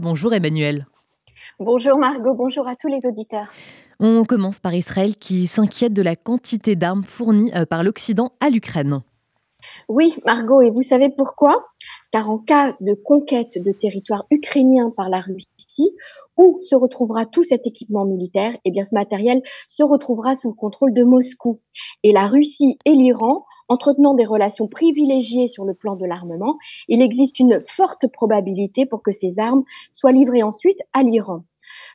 Bonjour Emmanuel. Bonjour Margot, bonjour à tous les auditeurs. On commence par Israël qui s'inquiète de la quantité d'armes fournies euh, par l'Occident à l'Ukraine. Oui, Margot, et vous savez pourquoi? Car en cas de conquête de territoire ukrainien par la Russie, où se retrouvera tout cet équipement militaire? Eh bien, ce matériel se retrouvera sous le contrôle de Moscou. Et la Russie et l'Iran entretenant des relations privilégiées sur le plan de l'armement, il existe une forte probabilité pour que ces armes soient livrées ensuite à l'Iran.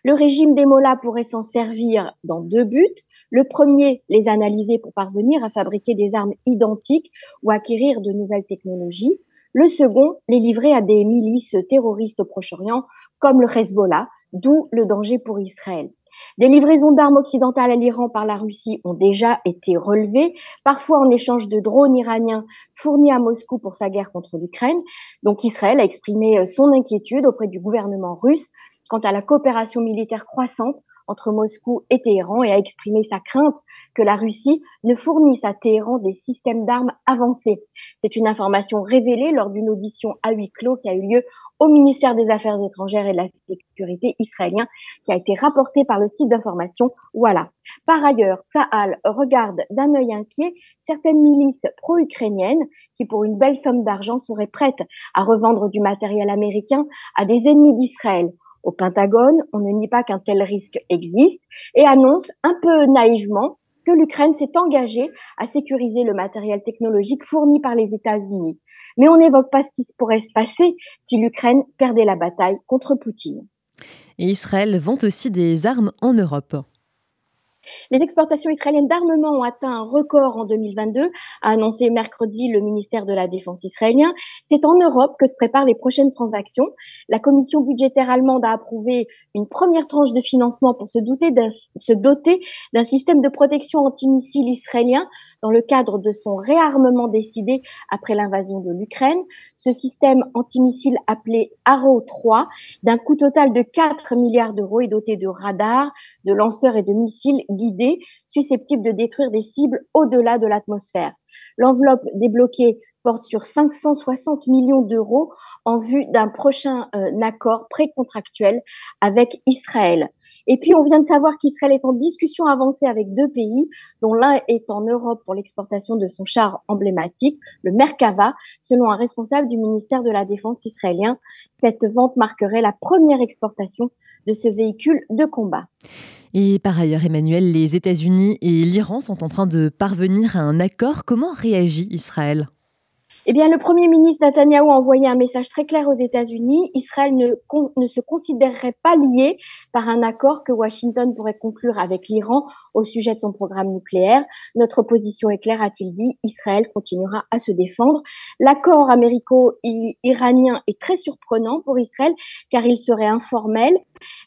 Le régime des Mollahs pourrait s'en servir dans deux buts. Le premier, les analyser pour parvenir à fabriquer des armes identiques ou acquérir de nouvelles technologies. Le second, les livrer à des milices terroristes au Proche-Orient comme le Hezbollah, d'où le danger pour Israël. Des livraisons d'armes occidentales à l'Iran par la Russie ont déjà été relevées, parfois en échange de drones iraniens fournis à Moscou pour sa guerre contre l'Ukraine. Donc Israël a exprimé euh, son inquiétude auprès du gouvernement russe quant à la coopération militaire croissante entre Moscou et Téhéran et a exprimé sa crainte que la Russie ne fournisse à Téhéran des systèmes d'armes avancés. C'est une information révélée lors d'une audition à huis clos qui a eu lieu au ministère des Affaires étrangères et de la sécurité israélien, qui a été rapportée par le site d'information Voilà. Par ailleurs, Tsahal regarde d'un œil inquiet certaines milices pro-ukrainiennes qui, pour une belle somme d'argent, seraient prêtes à revendre du matériel américain à des ennemis d'Israël. Au Pentagone, on ne nie pas qu'un tel risque existe et annonce un peu naïvement que l'Ukraine s'est engagée à sécuriser le matériel technologique fourni par les États-Unis. Mais on n'évoque pas ce qui pourrait se passer si l'Ukraine perdait la bataille contre Poutine. Et Israël vend aussi des armes en Europe. Les exportations israéliennes d'armement ont atteint un record en 2022, a annoncé mercredi le ministère de la Défense israélien. C'est en Europe que se préparent les prochaines transactions. La commission budgétaire allemande a approuvé une première tranche de financement pour se, doter d'un système de protection antimissile israélien dans le cadre de son réarmement décidé après l'invasion de l'Ukraine. Ce système antimissile appelé Arrow 3, d'un coût total de 4 milliards d'euros, est doté de radars, de lanceurs et de missiles guidés susceptibles de détruire des cibles au-delà de l'atmosphère. L'enveloppe débloquée porte sur 560 millions d'euros en vue d'un prochain euh, accord précontractuel avec Israël. Et puis, on vient de savoir qu'Israël est en discussion avancée avec deux pays, dont l'un est en Europe pour l'exportation de son char emblématique, le Merkava, selon un responsable du ministère de la Défense israélien. Cette vente marquerait la première exportation de ce véhicule de combat. Et par ailleurs, Emmanuel, les États-Unis et l'Iran sont en train de parvenir à un accord. Comment réagit Israël? Eh bien, le Premier ministre Netanyahu a envoyé un message très clair aux États-Unis. Israël ne, ne, se considérerait pas lié par un accord que Washington pourrait conclure avec l'Iran au sujet de son programme nucléaire. Notre position est claire, a-t-il dit. Israël continuera à se défendre. L'accord américo-iranien est très surprenant pour Israël car il serait informel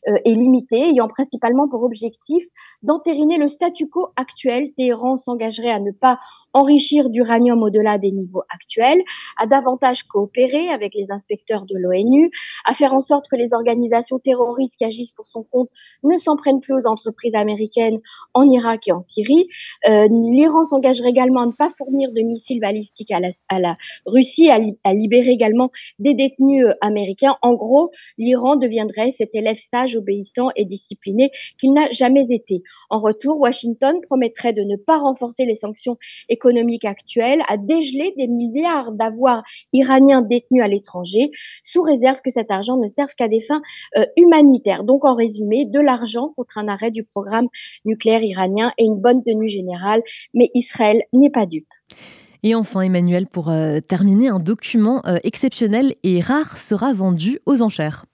euh, et limité, ayant principalement pour objectif d'entériner le statu quo actuel. Téhéran s'engagerait à ne pas enrichir d'uranium au-delà des niveaux actuels, à davantage coopérer avec les inspecteurs de l'ONU, à faire en sorte que les organisations terroristes qui agissent pour son compte ne s'en prennent plus aux entreprises américaines en Irak et en Syrie. Euh, L'Iran s'engagerait également à ne pas fournir de missiles balistiques à la, Russie, à, à, libérer également des détenus euh, américains. En gros, l'Iran deviendrait cet élève sage, obéissant et discipliné qu'il n'a jamais été. En retour, Washington promettrait de ne pas renforcer les sanctions économiques économique actuelle a dégelé des milliards d'avoirs iraniens détenus à l'étranger, sous réserve que cet argent ne serve qu'à des fins euh, humanitaires. Donc, en résumé, de l'argent contre un arrêt du programme nucléaire iranien et une bonne tenue générale, mais Israël n'est pas dupe. Et enfin, Emmanuel, pour euh, terminer, un document euh, exceptionnel et rare sera vendu aux enchères.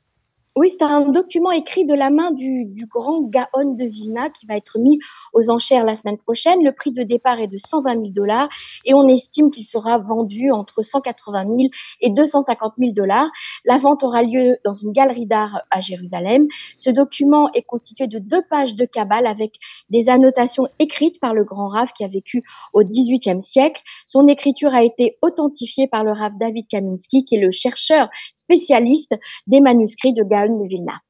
Oui, c'est un document écrit de la main du, du, grand Gaon de Vilna qui va être mis aux enchères la semaine prochaine. Le prix de départ est de 120 000 dollars et on estime qu'il sera vendu entre 180 000 et 250 000 dollars. La vente aura lieu dans une galerie d'art à Jérusalem. Ce document est constitué de deux pages de Kabbale avec des annotations écrites par le grand Rav qui a vécu au XVIIIe siècle. Son écriture a été authentifiée par le Rav David Kaminsky qui est le chercheur spécialiste des manuscrits de Gaon Gaon de Vilna.